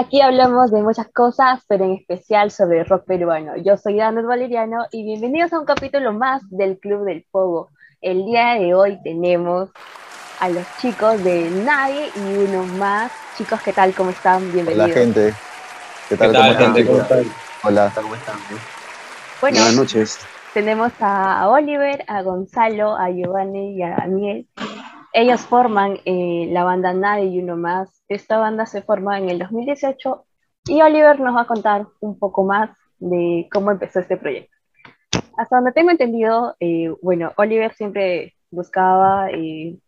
Aquí hablamos de muchas cosas, pero en especial sobre rock peruano. Yo soy Danos Valeriano y bienvenidos a un capítulo más del Club del Fuego. El día de hoy tenemos a los chicos de Nadie y uno más. Chicos, ¿qué tal? ¿Cómo están? Bienvenidos. Hola, gente. ¿Qué tal, ¿Cómo gente? ¿Cómo están? Hola. ¿Cómo están? Bueno, Buenas noches. Tenemos a Oliver, a Gonzalo, a Giovanni y a Daniel. Ellos forman eh, la banda Nadie y uno más. Esta banda se forma en el 2018 y Oliver nos va a contar un poco más de cómo empezó este proyecto. Hasta donde tengo entendido, eh, bueno, Oliver siempre buscaba eh,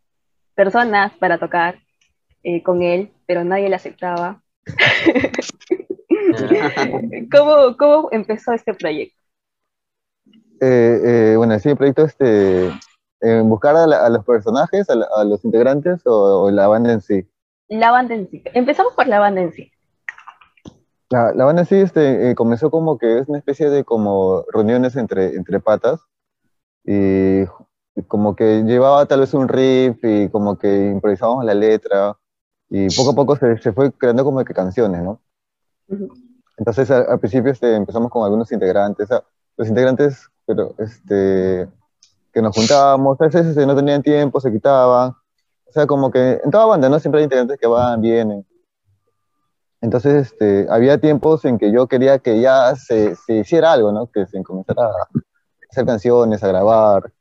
personas para tocar con él, pero nadie le aceptaba. ¿Cómo, ¿Cómo empezó este proyecto? Eh, eh, bueno, sí, el proyecto este, buscar a, los personajes, a, los integrantes o, la banda en sí. La banda en sí. Empezamos por la banda en sí. La, banda en sí este, eh, comenzó como que es una especie de como reuniones entre, entre patas y como que llevaba tal vez un riff y como que improvisábamos la letra y poco a poco se, se fue creando como que canciones, ¿no? Entonces al, principio este, empezamos con algunos integrantes, los integrantes pero este, que nos juntábamos, a veces este, no tenían tiempo, se quitaban. O sea, como que en toda banda, ¿no? Siempre hay integrantes que van, vienen. Entonces, este, había tiempos en que yo quería que ya se, se hiciera algo, ¿no? Que se comenzara a hacer canciones, a grabar.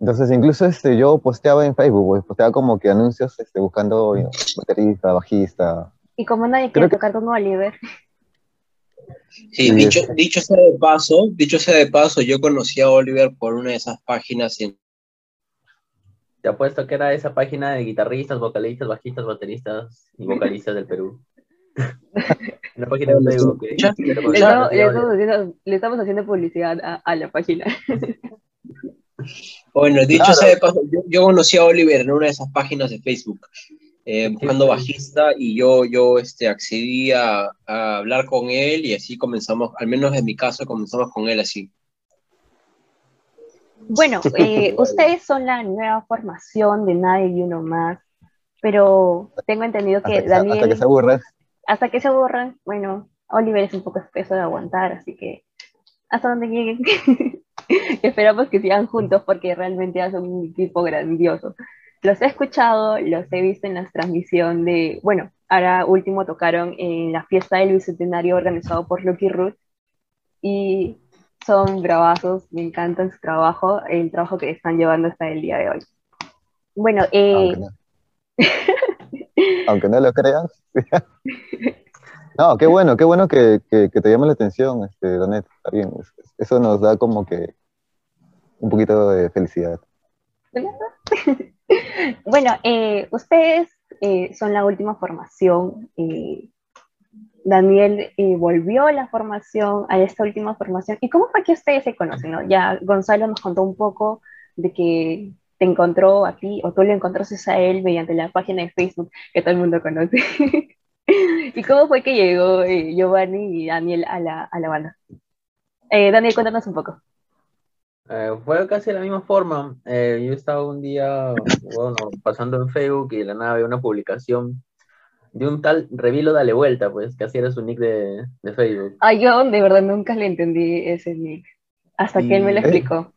Entonces, incluso este, yo posteaba en Facebook, posteaba como que anuncios este, buscando baterista, bajista. Y como nadie quiere tocar con Oliver. Sí, dicho, dicho sea de paso, dicho sea de paso, yo conocí a Oliver por una de esas páginas Te apuesto que era esa página de guitarristas, vocalistas, bajistas, bateristas y vocalistas del Perú. Una página donde digo que... Le, estamos haciendo, publicidad a, la página. Bueno, dicho sea de paso, yo, conocí a Oliver en una de esas páginas de Facebook eh, buscando bajista y yo, yo este, accedí a, hablar con él y así comenzamos, al menos en mi caso, comenzamos con él así. Bueno, eh, ustedes son la nueva formación de Nadie y Uno Más, pero tengo entendido que, Daniel... Hasta que se aburran. Hasta que se aburran, bueno, Oliver es un poco espeso de aguantar, así que hasta donde lleguen. Esperamos que sigan juntos porque realmente hacen un equipo grandioso los he escuchado, los he visto en la transmisión de, bueno, ahora último tocaron en la fiesta del Bicentenario organizado por Lucky Root y son bravazos, me encantan su trabajo, el trabajo que están llevando hasta el día de hoy. Bueno, eh... aunque, no, lo creas. no, qué bueno, qué bueno que, que, te llame la atención, este, Donet, está bien, eso nos da como que un poquito de felicidad. bueno, eh, ustedes eh, son la última formación. Eh, Daniel volvió a la formación, a esta última formación. ¿Y cómo fue que ustedes se conocen? Ya Gonzalo nos contó un poco de que te encontró a ti o tú le encontraste a él mediante la página de Facebook que todo el mundo conoce. ¿Y cómo fue que llegó Giovanni y Daniel a la, a la banda? Daniel, cuéntanos un poco. Eh, fue casi de la misma forma. Eh, yo estaba un día, bueno, pasando en Facebook y de la nada veo una publicación de un tal Revilo Dale Vuelta, pues, que así era su nick de, de Facebook. Ay, yo de verdad nunca le entendí ese nick, hasta que él me lo explicó.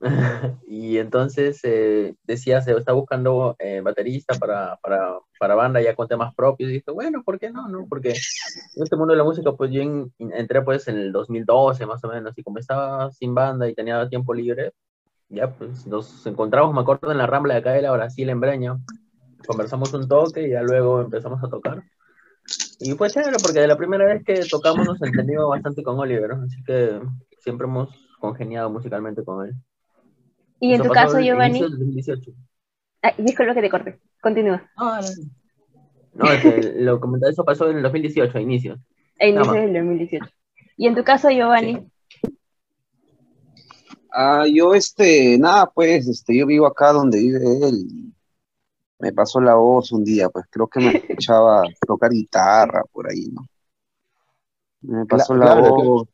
y entonces eh, decía, se está buscando eh, baterista para, para, para, banda ya con temas propios. Y dije, bueno, ¿por qué no? no? Porque en este mundo de la música, pues yo entré pues en el 2012 más o menos, y como estaba sin banda y tenía tiempo libre, ya pues nos encontramos, me acuerdo, en la Rambla de acá de la Brasil, en Breña. Conversamos un toque y ya luego empezamos a tocar. Y fue chévere porque de la primera vez que tocamos nos entendimos bastante con Oliver, así que siempre hemos congeniado musicalmente con él. Y en tu caso, Giovanni. Ah, disculpa que te corte. Continúa. No, no, lo comenté, eso pasó en el 2018, a inicios. A inicios del 2018. Y en tu caso, Giovanni. Ah, yo, este, nada, pues, este, yo vivo acá donde vive él. Me pasó la voz un día, pues creo que me escuchaba tocar guitarra por ahí, ¿no? Me pasó la voz.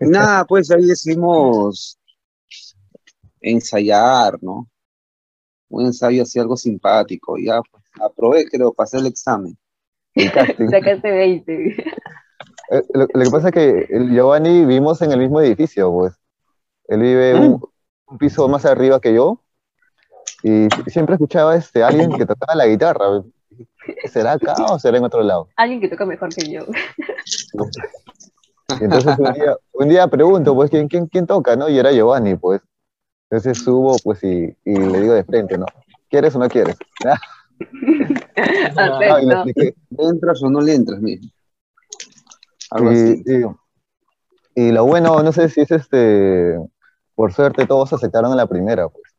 Nada, pues ahí decidimos ensayar, ¿no? Un ensayo así algo simpático, ya pues. aprobé, creo, pasé el examen. el. Sacaste 20. Eh, Lo, lo que pasa es que el Giovanni vivimos en el mismo edificio, pues. Él vive un, un piso más arriba que yo y siempre escuchaba este, alguien que tocaba la guitarra. ¿Será acá o será en otro lado? Alguien que toca mejor que yo. Entonces un día, un día pregunto, pues, ¿quién, quién, quién toca, no? Y era Giovanni, pues. Entonces subo, pues, y, y le digo de frente, ¿no? ¿Quieres o no quieres? Y le Acepto. expliqué. ¿Le entras o no le entras? Algo Y, así. y- y lo bueno, no sé si es este, por suerte todos aceptaron en la primera, pues.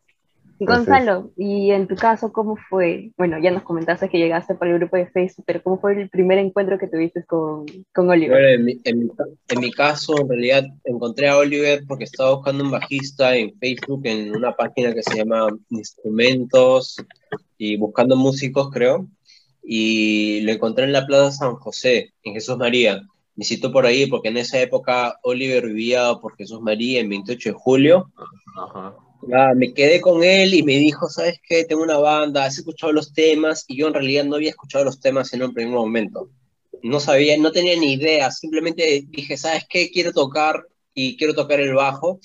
Gonzalo, y en tu caso, ¿cómo fue? Bueno, ya nos comentaste que llegaste por el grupo de Facebook, pero ¿cómo fue el primer encuentro que tuviste con, con Oliver? Bueno, en mi, en mi- en mi caso, en realidad, encontré a Oliver porque estaba buscando un bajista en Facebook en una página que se llama Instrumentos y buscando músicos, creo. Y lo encontré en la Plaza San José, en Jesús María. Me citó por ahí porque en esa época Oliver vivía por Jesús María en 28 de julio. Ajá. Ah, me quedé con él y me dijo, ¿sabes qué? Tengo una banda, has escuchado los temas y yo en realidad no había escuchado los temas en un primer momento. No sabía, no tenía ni idea, simplemente dije, ¿sabes qué? Quiero tocar y quiero tocar el bajo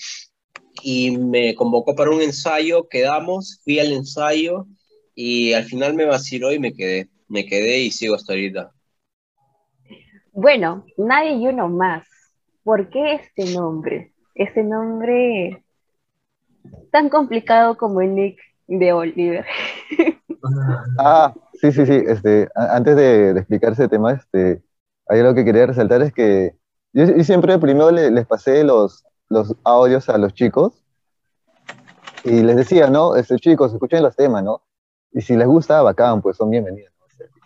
y me convocó para un ensayo, quedamos, fui al ensayo y al final me vaciló y me quedé, me quedé y sigo hasta ahorita. Bueno, nadie y uno más. ¿Por qué este nombre? Este nombre tan complicado como el nick de Oliver. Ah, sí, sí, sí. Este, antes de, de explicar ese tema, este, hay algo que quería resaltar es que yo, yo siempre primero le- les pasé los, los audios a los chicos y les decía, ¿no? Este, chicos, escuchen los temas, ¿no? Y si les gusta, bacán, pues son bienvenidos.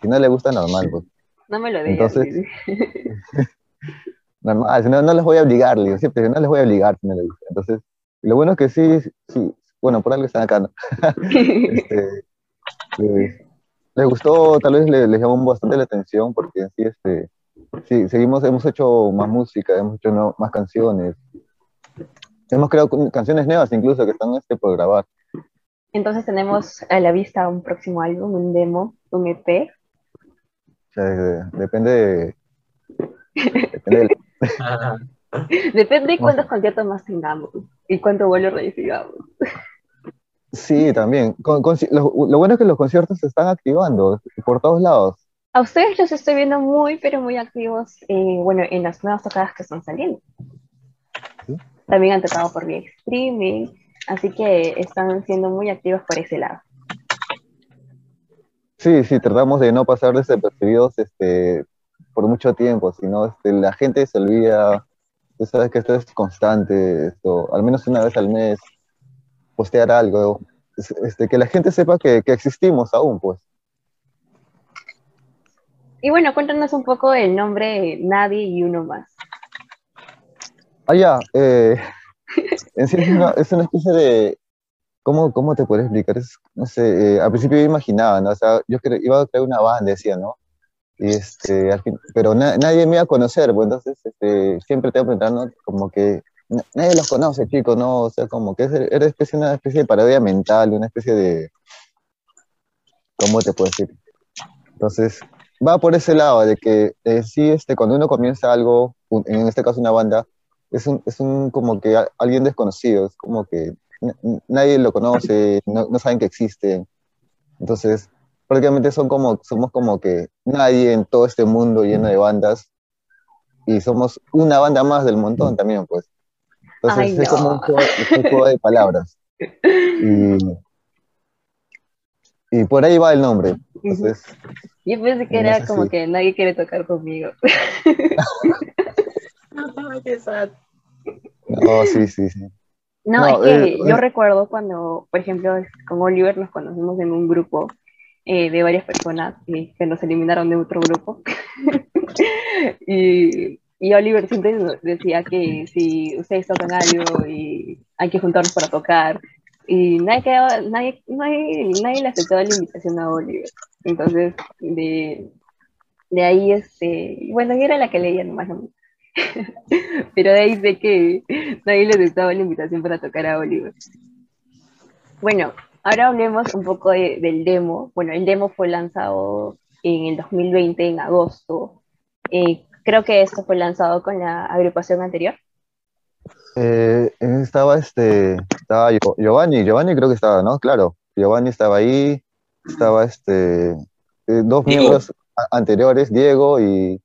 Si no les gusta, normal, pues. No me lo digas. Entonces- Normal, si no, no les voy a obligar, digo, siempre no les voy a obligar si no les gusta. Entonces, lo bueno es que sí, sí, bueno, por algo están acá, ¿no? Este, les, les gustó, tal vez les, les llamó bastante la atención porque sí, este, sí, seguimos, hemos hecho más música, hemos hecho no- más canciones. Hemos creado canciones nuevas incluso que están este, por grabar. Entonces tenemos a la vista un próximo álbum, un demo, un E EP. O sea, de- depende de, depende del- Depende de cuántos conciertos más tengamos y cuánto vuelo recibamos. Sí, también. Con- con- lo, lo bueno es que los conciertos se están activando por todos lados. A ustedes los estoy viendo muy, pero muy activos, eh, bueno, en las nuevas tocadas que están saliendo. Sí. También han tocado por vía streaming, así que están siendo muy activos por ese lado. Sí, sí, tratamos de no pasar desapercibidos este, por mucho tiempo, sino este, la gente se olvida, tú sabes que esto es constante, esto, al menos una vez al mes, postear algo, es- este, que la gente sepa que, que existimos aún, pues. Y bueno, cuéntanos un poco el nombre Nadie y Uno Más. Ah, ya, eh, en sí es una, es una especie de, ¿cómo, cómo te puedo explicar? Es, no sé, eh, al principio yo imaginaba, ¿no? O sea, yo cre- iba a crear una banda, decía, ¿no? Y este, pero na- nadie me iba a conocer, pues entonces este, siempre tengo que pensar, ¿no? Como que na- nadie los conoce, chicos, ¿no? O sea, como que era especie, una especie de parodia mental, una especie de, ¿cómo te puedo decir? Entonces, va por ese lado, de que eh, sí, este, cuando uno comienza algo, un- en este caso una banda, es un, es un como que a- alguien desconocido, es como que nadie lo conoce, no, no saben que existe. Entonces, prácticamente son como, somos como que nadie en todo este mundo lleno de bandas y somos una banda más del montón también, pues. Entonces, Ay, es como un no. juego, un juego de palabras. Y, y por ahí va el nombre. Entonces, Yo pensé que No era como si- que nadie quiere tocar conmigo. No, sí, sí, sí. No, No, es que eh, yo eh. recuerdo cuando, por ejemplo, con Oliver nos conocimos en un grupo eh, de varias personas eh, que nos eliminaron de otro grupo. y, y Oliver siempre decía que si ustedes tocan algo y hay que juntarnos para tocar. Y nadie, quedaba- nadie, nadie, nadie le aceptaba la invitación a Oliver. Entonces, de, de ahí, este, bueno, yo era la que leía nomás. ¿no? Pero de ahí sé que nadie le aceptaba la invitación para tocar a Oliver. Bueno, ahora hablemos un poco de- del demo. Bueno, el demo fue lanzado en el 2020, en agosto. Eh, creo que esto fue lanzado con la agrupación anterior. Eh, estaba este, estaba Gio- Giovanni, Giovanni creo que estaba, ¿no? Claro, Giovanni estaba ahí, estaba este, eh, dos Diego. miembros anteriores, Diego y,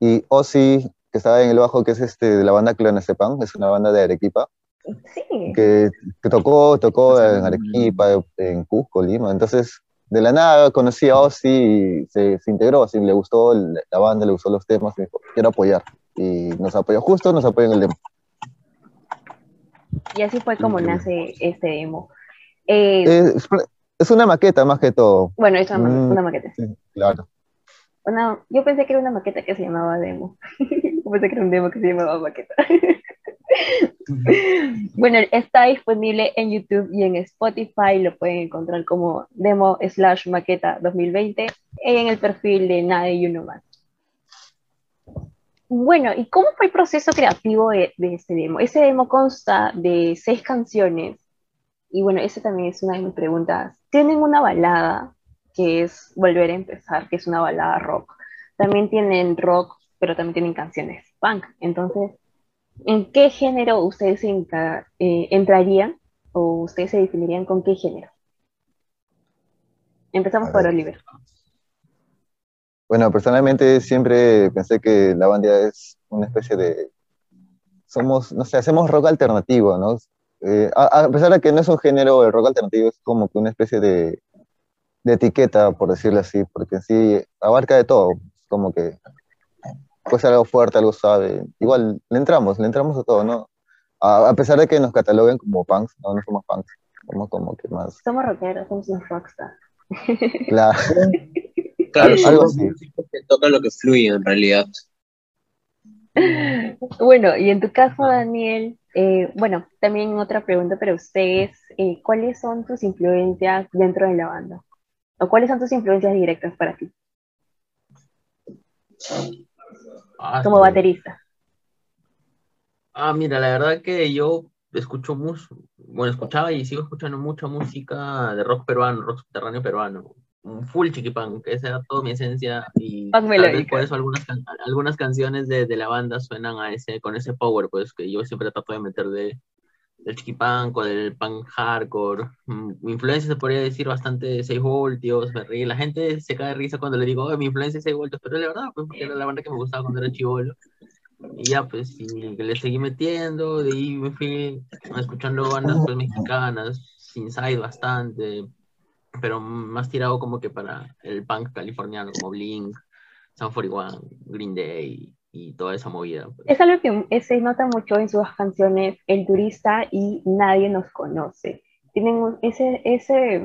y Ozzy, que estaba en el bajo, que es este, de la banda Clonazepam, es una banda de Arequipa, Sí. que, que tocó, tocó en Arequipa, en Cusco, Lima, entonces de la nada conocí a Ozzy y se, se integró, así le gustó la banda, le gustó los temas, y dijo, quiero apoyar, y nos apoyó, justo nos apoyó en el demo. Y así fue como Increíble. nace este demo. Eh, Es, es una maqueta más que todo. bueno, es una, mm. una maqueta. Sí, claro. Una- yo pensé que era una maqueta que se llamaba demo. Yo pensé que era un demo que se llamaba maqueta. bueno, está disponible en YouTube y en Spotify. Lo pueden encontrar como demo slash maqueta 2020 en el perfil de Nade y Uno Más. Bueno, ¿y cómo fue el proceso creativo de, de este demo? Ese demo consta de seis canciones. Y bueno, esa también es una de mis preguntas. Tienen una balada que es Volver a empezar, que es una balada rock. También tienen rock, pero también tienen canciones punk. Entonces, ¿en qué género ustedes eh, entrarían o ustedes se definirían con qué género? Empezamos por ver. Oliver. Bueno, personalmente siempre pensé que la banda es una especie de... Somos, no sé, hacemos rock alternativo, ¿no? Eh, a, a pesar de que no es un género, el rock alternativo es como que una especie de, de etiqueta, por decirlo así, porque en sí abarca de todo, como que puede ser algo fuerte, algo suave, igual le entramos, le entramos a todo, ¿no? A, a pesar de que nos cataloguen como punks, no, no somos punks, somos como que más, Somos rockeros, somos unos rockstars. claro, Claro, Algo somos así. músicos que tocan lo que fluye en realidad. Bueno, y en tu caso, Daniel, eh, bueno, también otra pregunta para ustedes, eh, ¿cuáles son tus influencias dentro de la banda? ¿O cuáles son tus influencias directas para ti, Ah, como sí. baterista? Ah, mira, la verdad que yo escucho mucho, bueno, escuchaba y sigo escuchando mucha música de rock peruano, rock subterráneo peruano, un full chiquipunk, esa era toda mi esencia y por eso algunas, algunas canciones de, de la banda suenan a ese, con ese power, pues que yo siempre trato de meter de, del chiquipunk o del punk hardcore. Mm, influencia se podría decir bastante de 6 voltios, me ríe. La gente se cae de risa cuando le digo, "Oye, mi influencia es 6 voltios, pero la verdad, pues porque era la banda que me gustaba cuando era chivolo. Y ya, pues, le seguí metiendo, de ahí me fui escuchando bandas pues, mexicanas, Inside bastante, pero más tirado como que para el punk californiano, como Blink, Sun 41, Green Day y toda esa movida. pues. Es algo que se nota mucho en sus canciones, El turista y Nadie nos conoce. Tienen un- ese, ese,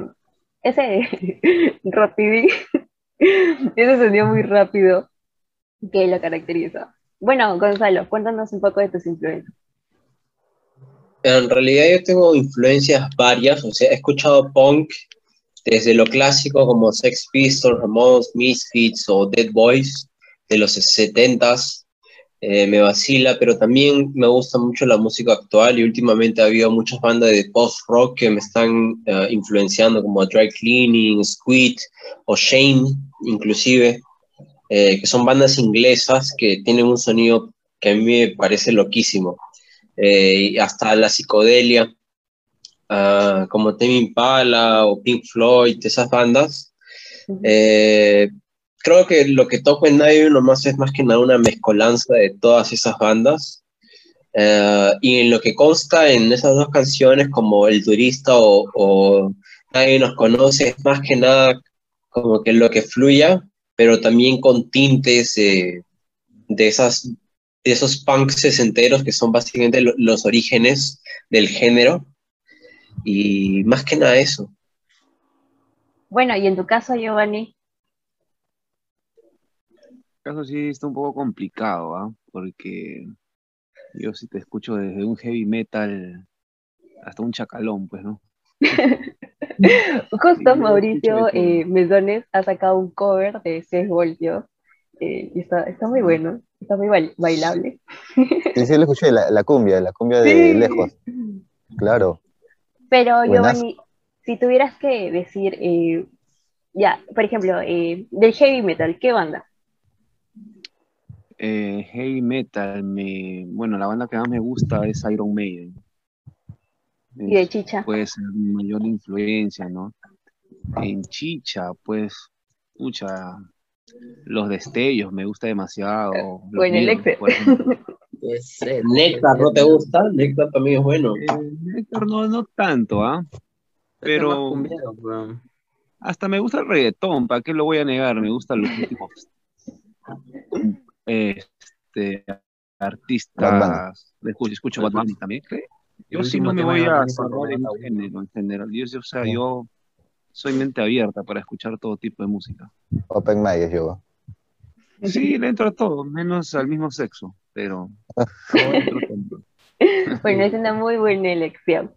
ese rapidín, ese sonido muy rápido que lo caracteriza. Bueno, Gonzalo, cuéntanos un poco de tus influencias. En realidad yo tengo influencias varias, o sea, he escuchado punk desde lo clásico como Sex Pistols, Ramones, Misfits o Dead Boys de los 70s, eh, me vacila, pero también me gusta mucho la música actual y últimamente ha habido muchas bandas de post-rock que me están eh, influenciando como Dry Cleaning, Squid o Shane inclusive, eh, que son bandas inglesas que tienen un sonido que a mí me parece loquísimo eh, y hasta la psicodelia, ah, como Tame Impala o Pink Floyd, esas bandas. Creo que lo que toco en Nadie nomás es más que nada una mezcolanza de todas esas bandas. Eh, y en lo que consta en esas dos canciones, como El Turista o, o Nadie nos conoce, es más que nada como que lo que fluya, pero también con tintes eh, de esas de esos punks sesenteros que son básicamente lo- los orígenes del género. Y más que nada eso. Bueno, y en tu caso, Giovanni, caso sí está un poco complicado, ¿ah? Porque yo sí te escucho desde un heavy metal hasta un chacalón, pues, ¿no? justo Mauricio eh, Mesones ha sacado un cover de 6 voltios eh, y está, está muy bueno, está muy bail- bailable. Sí, sí, lo escuché, la, la cumbia, la cumbia de Sí. lejos, claro. Pero. Giovanni, si tuvieras que decir, eh, ya, por ejemplo, eh, del heavy metal, ¿qué banda? Eh, heavy metal, me, bueno, la banda que más me gusta es Iron Maiden. ¿Y de chicha? puede ser mi mayor influencia, ¿no? En chicha, pues, mucha, los destellos me gusta demasiado. los Bueno, el ejemplo. Puede ser, Néctar, ¿no te gusta? Néctar también es bueno. Eh, Héctor, no, no tanto, ¿ah? Pero hasta me gusta el reggaetón, ¿para qué lo voy a negar? Me gustan los últimos este, artistas. Escucho, escucho Bad Bunny también. Yo sí no me voy a cerrar en género en general. Yo, o sea, Sí. yo soy mente abierta para escuchar todo tipo de música. Open Mic es yo. Sí, le entro a todo, menos al mismo sexo, pero. Bueno, es una muy buena elección.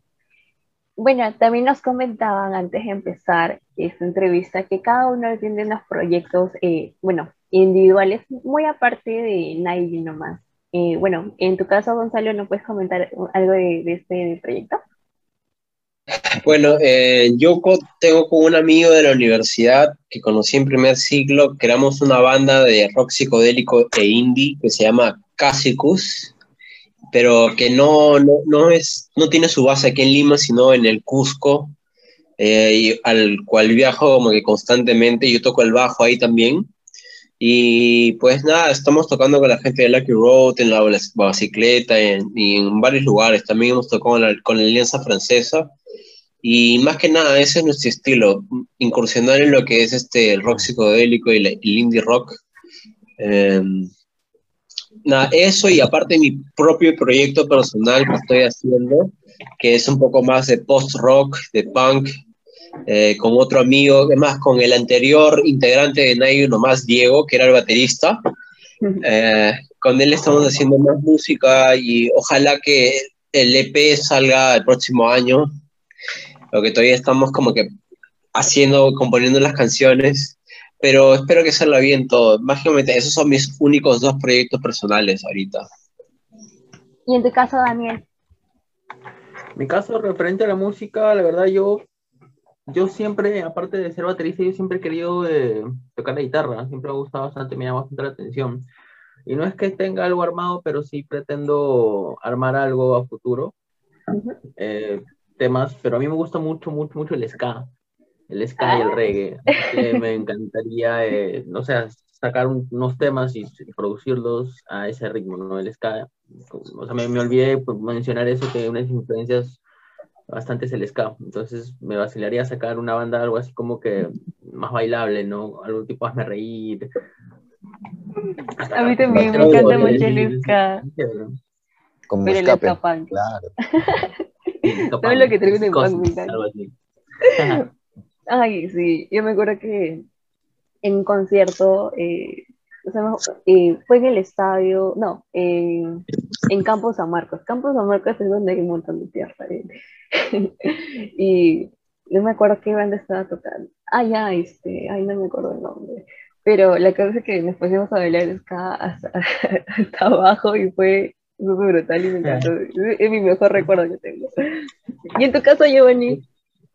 Bueno, también nos comentaban antes de empezar esta entrevista que cada uno tiene unos proyectos, eh, bueno, individuales, muy aparte de Nike nomás. Eh, bueno, en tu caso, Gonzalo, ¿no puedes comentar algo de, este proyecto? Bueno, eh, yo tengo con un amigo de la universidad que conocí en primer ciclo, creamos una banda de rock psicodélico e indie que se llama Casicus, pero que no, no, no, es, no tiene su base aquí en Lima, sino en el Cusco, eh, y al cual viajo como que constantemente, yo toco el bajo ahí también. Y pues nada, estamos tocando con la gente de Lucky Road, en la bicicleta, en, y en varios lugares. También hemos tocado con la, con la Alianza Francesa. Y más que nada, ese es nuestro estilo, incursionar en lo que es este, el rock psicodélico y la- el indie rock. Eh, nada, eso y aparte mi propio proyecto personal que estoy haciendo, que es un poco más de post-rock, de punk, eh, con otro amigo, además con el anterior integrante de Nike, nomás Diego, que era el baterista. Eh, con él estamos haciendo más música y ojalá que el EP salga el próximo año. Lo que todavía estamos como que haciendo, componiendo las canciones, pero espero que salga bien todo. Básicamente, esos son mis únicos dos proyectos personales ahorita. Y en tu caso, Daniel, Mi caso referente a la música, la verdad yo, yo siempre, aparte de ser baterista, yo siempre he querido eh, tocar la guitarra, siempre me ha gustado bastante, me llama bastante la atención. Y no es que tenga algo armado, pero sí pretendo armar algo a futuro. Eh, temas, pero a mí me gusta mucho, mucho, mucho el ska, el ska y el Ah. reggae. Que me encantaría, eh, no sé, sacar un- unos temas y, y producirlos a ese ritmo, ¿no? El ska. O sea, me, me olvidé pues, mencionar eso, que una de mis influencias bastante es el ska. Entonces me vacilaría sacar una banda, algo así como que más bailable, ¿no? Algo tipo hazme reír. A mí también me encanta mucho el ska. Como pero el escape. Claro. Todo lo que termine en punk, Ay, sí, yo me acuerdo que en un concierto, eh, o sea, no, eh, fue en el estadio, no, en, en Campos San Marcos. Campos San Marcos es donde hay un montón de tierra. eh. y no me acuerdo qué banda estaba tocando. Ah, ya, este, ay, no me acuerdo el nombre. Pero la cosa es que nos pusimos a bailar hasta, hasta abajo y fue súper brutal y me encantó. Es, es mi mejor recuerdo que tengo. Y en tu caso, Giovanni,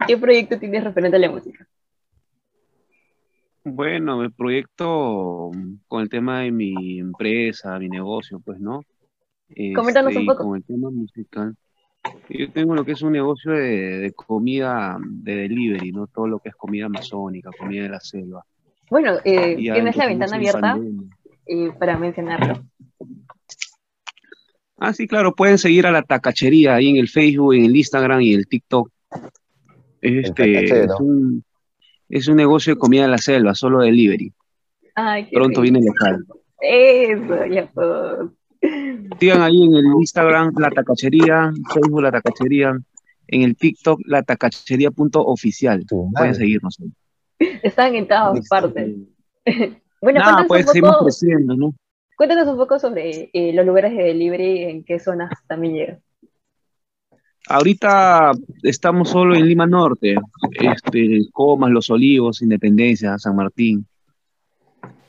¿qué proyecto tienes referente a la música? Bueno, el proyecto con el tema de mi empresa, mi negocio, pues, ¿no? Coméntanos Este, un y poco. con el tema musical. Yo tengo lo que es un negocio de, de comida de delivery, ¿no? Todo lo que es comida amazónica, comida de la selva. Bueno, eh, tienes la ventana en abierta eh, para mencionarlo. Ah, sí, claro, pueden seguir a la tacachería ahí en el Facebook, en el Instagram y el TikTok. Este, es un, es un negocio de comida de la selva, solo delivery. Ay, qué Pronto rico. viene local. Eso, ya puedo. Sigan ahí en el Instagram La Tacachería, Facebook La Tacachería, en el TikTok La Tacachería.oficial. Pueden seguirnos. ahí. Están en todas Listo. partes. Bueno, Nada, pues seguimos creciendo, ¿no? cuéntanos un poco sobre eh, los lugares de delivery, en qué zonas también llegan. Ahorita estamos solo en Lima Norte, este, Comas, Los Olivos, Independencia, San Martín.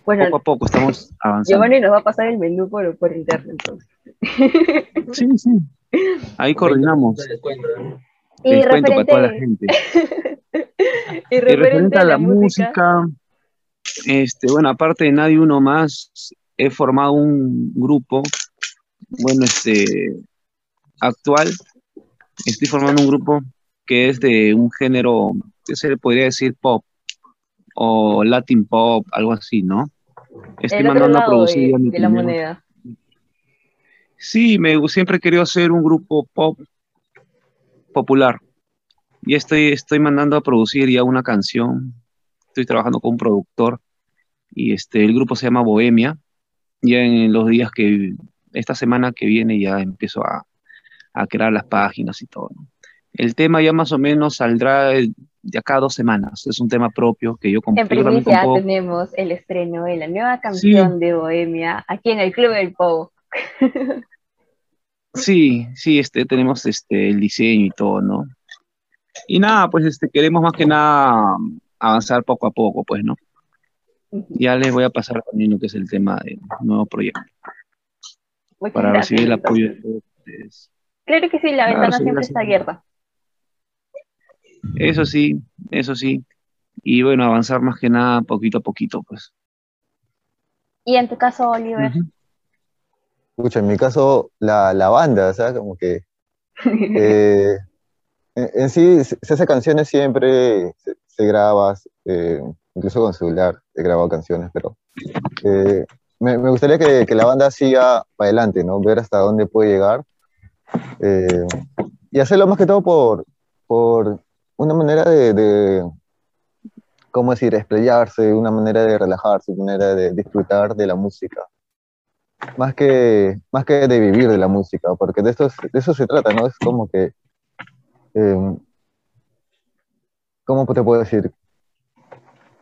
Bueno, Poco a poco estamos avanzando. Giovanni nos va a pasar el menú por, por internet, entonces. Sí, sí. Ahí coordinamos. Y Les para toda la gente. y Y referente referente a a la la música, música, este, bueno, aparte de Nadie Uno Más, he formado un grupo, bueno, este, actual, estoy formando un grupo que es de un género, que se le podría decir pop, o Latin pop, algo así, ¿no? Estoy el mandando a producir de, ya mi de la primer- moneda. Sí, me siempre he querido hacer un grupo pop popular. Y estoy, estoy mandando a producir ya una canción. Estoy trabajando con un productor y este, el grupo se llama Bohemia. Ya en los días que, esta semana que viene ya empiezo a, a crear las páginas y todo. ¿no? El tema ya más o menos saldrá de acá a dos semanas. Es un tema propio que yo comp- En primicia compongo. tenemos el estreno de la nueva canción de Bohemia aquí en el Club del Pogo. Sí, sí, este, tenemos este, el diseño y todo, ¿no? Y nada, pues este, queremos más que nada avanzar poco a poco, pues, ¿no? Ya les voy a pasar también lo que es el tema del nuevo proyecto, Muchas para gracias, recibir el apoyo de todos ustedes. Claro que sí, la Claro, ventana sí, siempre está abierta. Eso sí, eso sí. Y bueno, avanzar más que nada poquito a poquito, pues. Y en tu caso, Oliver, Ujú. Escucha, en mi caso, la, la banda, o sea, como que eh, en, en sí se, se hace canciones siempre, se, se graba, eh, incluso con celular he grabado canciones, pero eh, me, me gustaría que, que la banda siga para adelante, ¿no? Ver hasta dónde puede llegar eh, y hacerlo más que todo por, por una manera de, de, ¿cómo decir?, explayarse, una manera de relajarse, una manera de disfrutar de la música más que, más que de vivir de la música, porque de, esto, de eso se trata, ¿no? Es como que, eh, ¿cómo te puedo decir?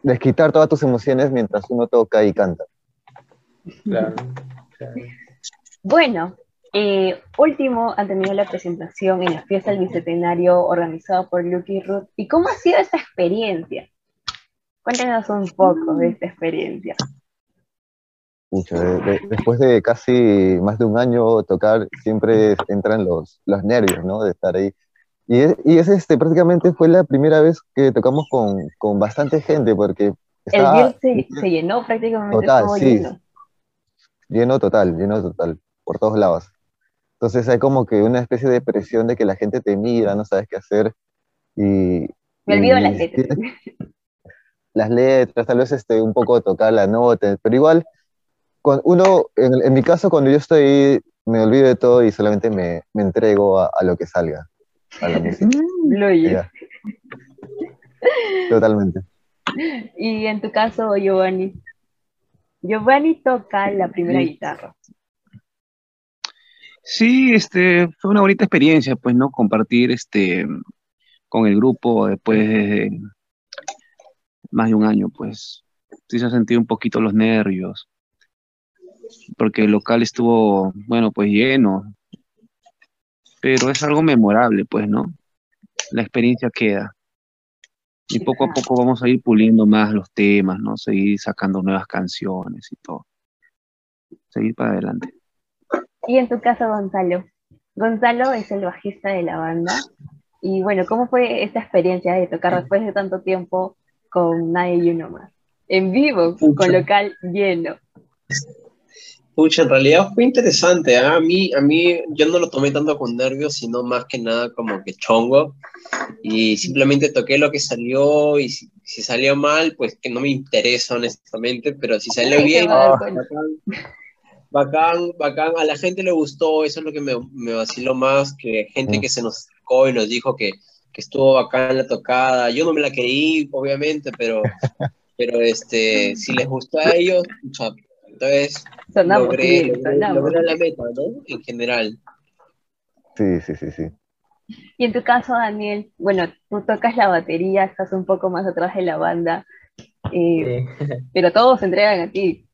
Desquitar todas tus emociones mientras uno toca y canta. Claro, claro. Bueno, eh, último han tenido la presentación en la fiesta del Bicentenario organizada por Lucky Ruth. ¿Y cómo ha sido esta experiencia? Cuéntanos un poco de esta experiencia. Después de casi más de un año tocar, siempre entran los, los nervios, ¿no? De estar ahí. Y es, y es este, prácticamente fue la primera vez que tocamos con, con bastante gente, porque El estaba Bill se, se llenó prácticamente Total, todo sí. lleno. lleno total, lleno total, por todos lados. Entonces hay como que una especie de presión de que la gente te mira, no sabes qué hacer. Y, Me olvido y las letras. las letras, tal vez este, un poco tocar la nota, pero igual, uno, en, en mi caso, cuando yo estoy ahí, me olvido de todo y solamente me, me entrego a, a lo que salga, a la música. Totalmente. Y en tu caso, Giovanni. Giovanni toca la primera guitarra. Sí, este, fue una bonita experiencia, pues, ¿no? Compartir este con el grupo después de más de un año, pues. Sí se han sentido un poquito los nervios, porque el local estuvo, bueno, pues lleno, pero es algo memorable, pues, ¿no? La experiencia queda. Y poco a poco vamos a ir puliendo más los temas, ¿no? Seguir sacando nuevas canciones y todo. Seguir para adelante. Y en tu caso, Gonzalo. Gonzalo es el bajista de la banda. Y bueno, ¿cómo fue esta experiencia de tocar después de tanto tiempo con Nadie y Uno Más? En vivo, con local lleno. Pucha, en realidad fue interesante. ¿ah? A mí, a mí, yo no lo tomé tanto con nervios, sino más que nada como que chongo. Y simplemente toqué lo que salió y si, si salió mal, pues que no me interesa honestamente, pero si salió Ay, bien, bacán, bacán. A la gente le gustó, eso es lo que me, me vaciló más, que gente Mm. que se nos acercó y nos dijo que, que estuvo bacán la tocada. Yo no me la creí, obviamente, pero, pero este, si les gustó a ellos, entonces Sonamos, logré, sí, logré- sonamos. logré la meta, ¿no? En general. Sí, sí, sí, sí. Y en tu caso, Daniel, bueno, tú tocas la batería, estás un poco más atrás de la banda, eh, Sí. pero todos se entregan a ti.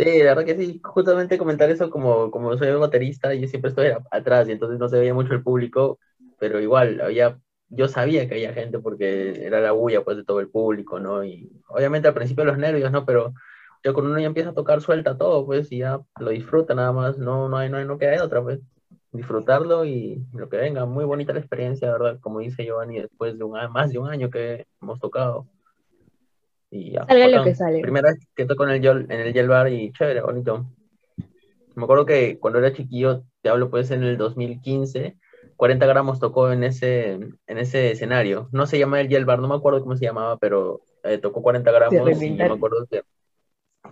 Sí, la verdad que sí, justamente comentar eso como, como soy baterista, yo siempre estoy atrás y entonces no se veía mucho el público, pero igual, había, yo sabía que había gente porque era la bulla pues de todo el público, ¿no? Y obviamente al principio los nervios, ¿no? Pero ya cuando uno ya empieza a tocar suelta todo, pues, y ya lo disfruta nada más, no, no hay, no hay, no queda otra, pues. disfrutarlo y lo que venga. Muy bonita la experiencia, ¿verdad? Como dice Giovanni, después de un más de un año que hemos tocado. Y ya, Salga lo que sale. Primera vez que toco en el, Yol- en el Yel Bar y chévere, bonito. Me acuerdo que cuando era chiquillo, te hablo pues en el 2015, 40 gramos tocó en ese, en ese escenario. No se llama el Yel Bar, no me acuerdo cómo se llamaba, pero eh, tocó 40 gramos y yo me acuerdo que,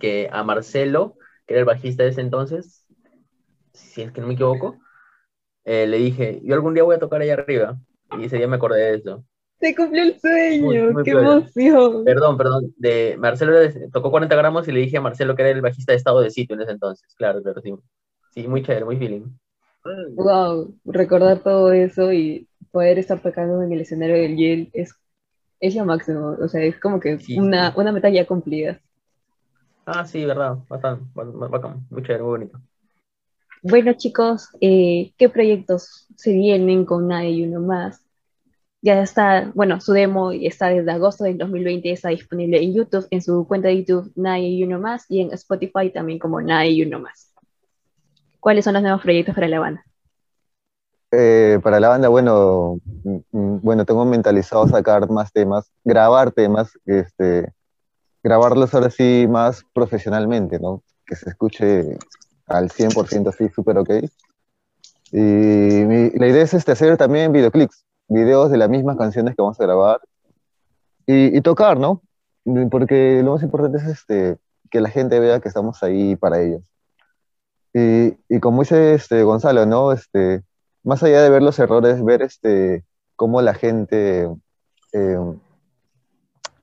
que a Marcelo, que era el bajista de ese entonces, si es que no me equivoco, eh, le dije, yo algún día voy a tocar allá arriba. Y ese día me acordé de eso. Se cumplió el sueño, Muy- muy qué piola. emoción. Perdón, perdón, de Marcelo tocó 40 gramos y le dije a Marcelo que era el bajista de estado de sitio en ese entonces. Claro, claro, sí. Sí, muy chévere, muy feeling. Wow, recordar todo eso y poder estar tocando en el escenario del Yale es, es lo máximo. O sea, es como que Sí, una, sí. una meta ya cumplida. Ah, sí, verdad, bastante, ba- bacán, muy chévere, muy bonito. Bueno, chicos, eh, ¿qué proyectos se vienen con Nadie y Uno Más? Ya está, bueno, su demo está desde agosto del 2020, está disponible en YouTube, en su cuenta de YouTube Nadie y Uno Más, y en Spotify también como Nadie y Más. ¿Cuáles son los nuevos proyectos para la banda? Eh, para la banda, bueno, mm, mm, bueno, tengo mentalizado sacar más temas, grabar temas, este, grabarlos ahora sí más profesionalmente, ¿no? Que se escuche al 100% así, súper ok. Y mi- la idea es este, hacer también videoclips, videos de las mismas canciones que vamos a grabar y, tocar, ¿no? Porque lo más importante es este, que la gente vea que estamos ahí para ellos. Y, y como dice este, Gonzalo, ¿no? Este, más allá de ver los errores, ver este, cómo la gente eh,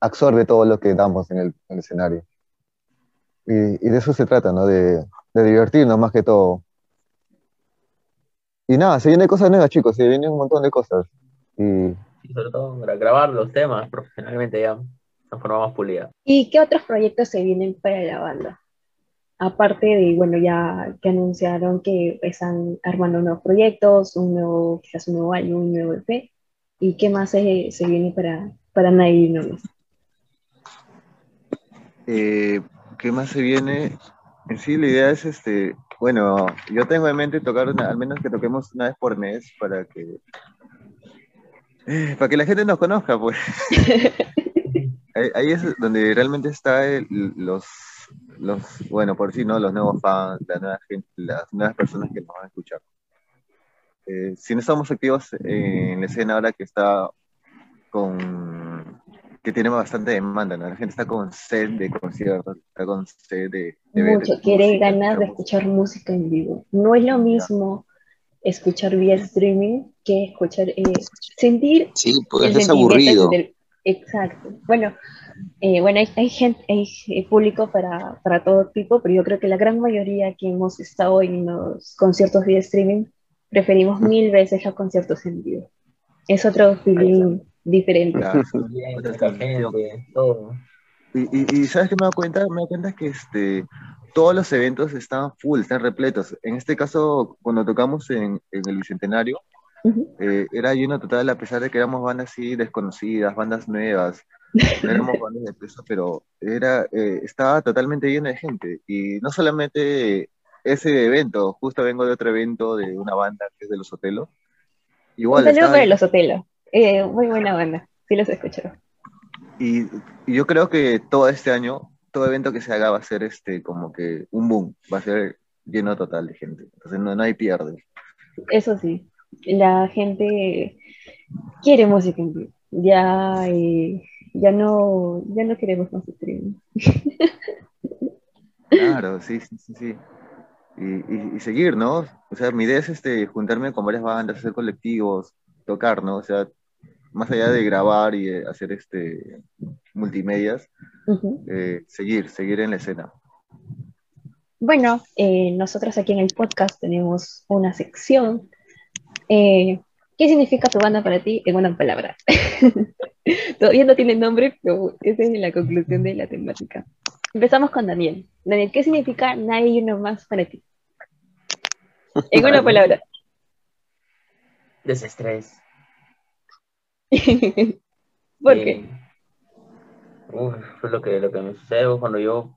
absorbe todo lo que damos en el, en el escenario. Y, y de eso se trata, ¿no? De, de divertirnos más que todo. Y nada, se vienen cosas nuevas, chicos, se vienen un montón de cosas. Y Y sobre todo gra- grabar los temas profesionalmente ya, de forma más pulida. ¿Y qué otros proyectos se vienen para la banda? Aparte de, bueno, ya que anunciaron que están armando nuevos proyectos, un nuevo, quizás un nuevo álbum, un nuevo EP. ¿Y qué más se, se viene para, para Nadie y Uno Más? Eh, ¿qué más se viene? En sí, la idea es, este, bueno, yo tengo en mente tocar, una- al menos que toquemos una vez por mes para que, para que la gente nos conozca, pues. Ahí, ahí es donde realmente está el- los, los, bueno, por sí, ¿no? Los nuevos fans, la nueva gente, las nuevas personas que nos van a escuchar. Eh, si no estamos activos en la escena ahora que está con que tiene bastante demanda, ¿no? La gente está con sed de conciertos, está con sed de, de ver Mucho, quiere música, ganas de escuchar música en vivo. No es lo mismo escuchar vía streaming que escuchar, eh, sentir Sí, el es aburrido. del- Exacto. Bueno, eh, bueno, hay, hay gente, hay público para, para todo tipo, pero yo creo que la gran mayoría que hemos estado en los conciertos vía streaming preferimos mil veces los conciertos en vivo. Es otro feeling diferente. Claro. Y, y, y ¿sabes qué me he dado cuenta? Me he dado cuenta que este, todos los eventos están full, están repletos. En este caso, cuando tocamos en, en el Bicentenario, Ujú. eh, era lleno total, a pesar de que éramos bandas así desconocidas, bandas nuevas, no éramos bandas de peso, pero era, eh, estaba totalmente lleno de gente. Y no solamente ese evento, justo vengo de otro evento de una banda que es de Los Otelos. Un Igual, saludo estaba para los Otelos. Eh, muy buena banda. Sí los escucho. Y, y yo creo que todo este año, todo evento que se haga va a ser este, como que un boom, va a ser lleno total de gente. Entonces no, no hay pierde. Eso sí, la gente quiere música en vivo. Ya, eh, ya no, ya no queremos más streaming. Claro, sí, sí, sí, sí. Y, y, y seguir, ¿no? O sea, mi idea es este, juntarme con varias bandas, hacer colectivos, tocar, ¿no? O sea, más allá de grabar y eh, hacer este multimedias, eh, seguir, seguir en la escena. Bueno, eh, nosotros aquí en el podcast tenemos una sección. Eh, ¿qué significa tu banda para ti en una palabra? Todavía no tiene nombre, pero esa es la conclusión de la temática. Empezamos con Daniel. Daniel, ¿qué significa nadie y uno más para ti? En una palabra. Desestrés. ¿Por Eh, qué? Uf, eso es lo que, lo que me sucede cuando yo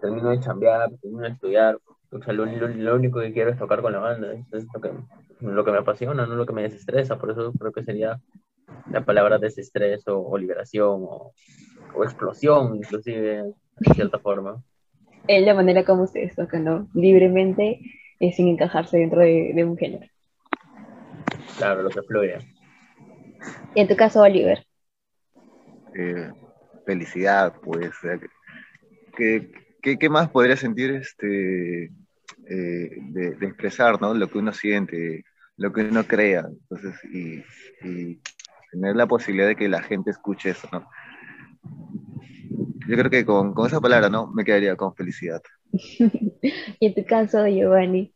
termino de chambear, termino de estudiar. O sea, lo, lo- lo único que quiero es tocar con la banda. Eso es lo que, lo que me apasiona, no lo que me desestresa. Por eso creo que sería la palabra desestrés o, o liberación o, o explosión, inclusive, de cierta forma. Es la manera como ustedes tocan, ¿no? Libremente, eh, sin encajarse dentro de, de un género. Claro, lo que fluye. Y en tu caso, Oliver, eh, felicidad, pues. ¿qué, qué, qué más podría sentir este, eh, de, de expresar ¿no? lo que uno siente, lo que uno crea? Entonces, y, y tener la posibilidad de que la gente escuche eso, ¿no? Yo creo que con, con esa palabra, ¿no? Me quedaría con felicidad. y en tu caso, Giovanni,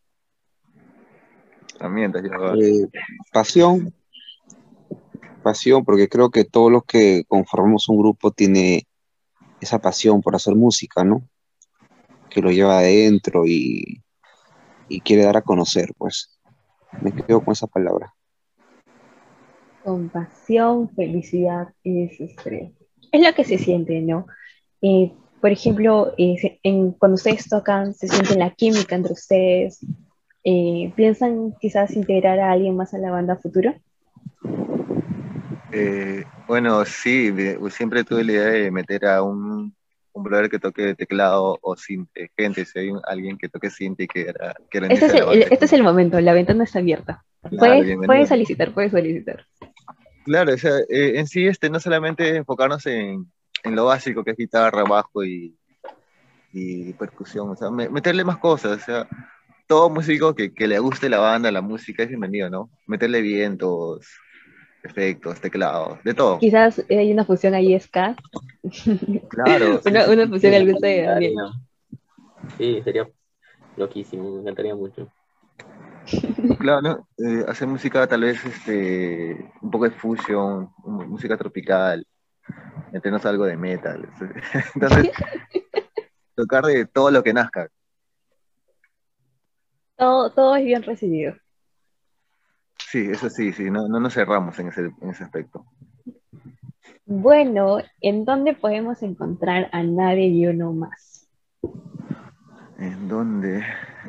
También, te Eh, pasión, pasión, porque creo que todos los que conformamos un grupo tiene esa pasión por hacer música, ¿no? Que lo lleva adentro y, y quiere dar a conocer, pues. Me quedo con esa palabra. compasión, felicidad y desestrés. Es lo que se siente, ¿no? Eh, por ejemplo, eh, en, cuando ustedes tocan, se siente la química entre ustedes. Eh, ¿Piensan quizás integrar a alguien más a la banda futuro? Eh, bueno, sí, siempre tuve la idea de meter a un, un brother que toque teclado o cinte, gente, si hay un- alguien que toque cinte y que era, que era Este es, el, el- este es el momento, la ventana está abierta. Puedes, puedes solicitar, puedes solicitar. Claro, o sea, eh, en sí este, no solamente enfocarnos en, en lo básico que es guitarra, bajo y, y percusión, o sea, me- meterle más cosas, o sea, todo músico que, que le guste la banda, la música es bienvenido, ¿no? Meterle vientos, efectos, teclados, de todo. Quizás hay una fusión ahí ska, Claro. una, una fusión al gusto de Daniel. Sí, sería loquísimo, me encantaría mucho. Claro, ¿no? Eh, hacer música tal vez este, un poco de fusion, música tropical, meternos algo de metal. Entonces, tocar de todo lo que nazca. Todo, todo es bien recibido. Sí, eso sí, sí, no, no nos cerramos en ese, en ese aspecto. Bueno, ¿en dónde podemos encontrar a Nadie y Uno Más? ¿En dónde?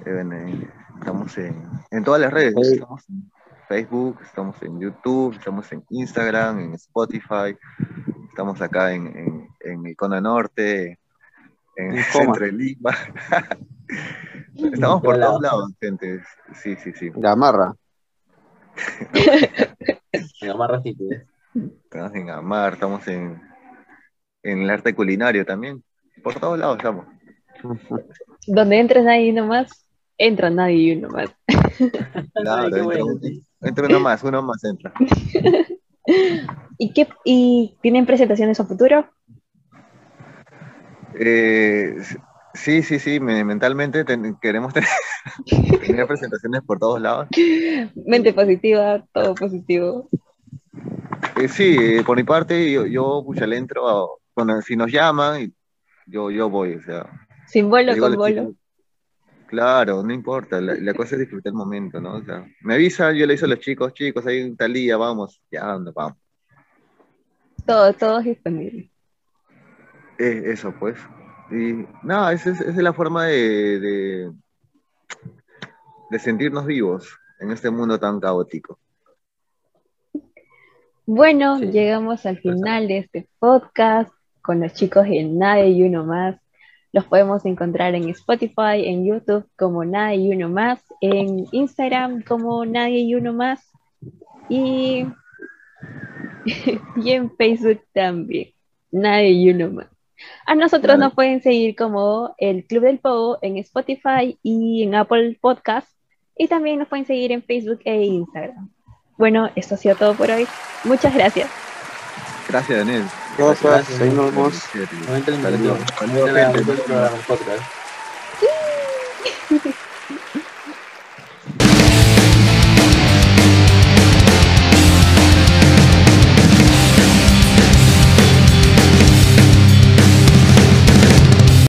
Eh, estamos en, en todas las redes. Estamos en Facebook, estamos en YouTube, estamos en Instagram, en Spotify, estamos acá en, en, en Icona Norte, en el centro de Lima. Estamos por todos lados, gente. Sí, sí, sí. Gamarra. En. Estamos en Amar, estamos en, en el arte culinario también. Por todos lados estamos. Donde entres Nadie y Uno Más, entra Nadie y Uno Más. Claro, entra, bueno. un- entra uno más, uno más entra. ¿Y, qué, ¿Y tienen presentaciones a futuro? Eh, sí, sí, sí, me- mentalmente ten- queremos tener, tener presentaciones por todos lados. Mente positiva, todo positivo. Eh, sí, eh, por mi parte, yo, yo pucha, le entro a- bueno, si nos llaman, yo, yo voy, o sea. Sin a con chicos, claro, no importa, la, la cosa es disfrutar el momento, ¿no? O sea, me avisa, yo le digo a los chicos, chicos, hay un tal día, vamos, ya, anda, vamos. Todo, todo es disponible. Eh, eso, pues. Y nada, esa es, esa es la forma de, de, de sentirnos vivos en este mundo tan caótico. Bueno, Sí. llegamos al final de este podcast con los chicos de Nadie y Uno Más. Los podemos encontrar en Spotify, en YouTube como Nadie y Uno Más, en Instagram como Nadie y Uno Más y, y en Facebook también, Nadie y Uno Más. A nosotros nos pueden seguir como el Club del Pogo en Spotify y en Apple Podcast y también nos pueden seguir en Facebook e Instagram. Bueno, esto ha sido todo por hoy. Muchas gracias. Gracias, Daniel. Gracias, nos vemos. En gente. el.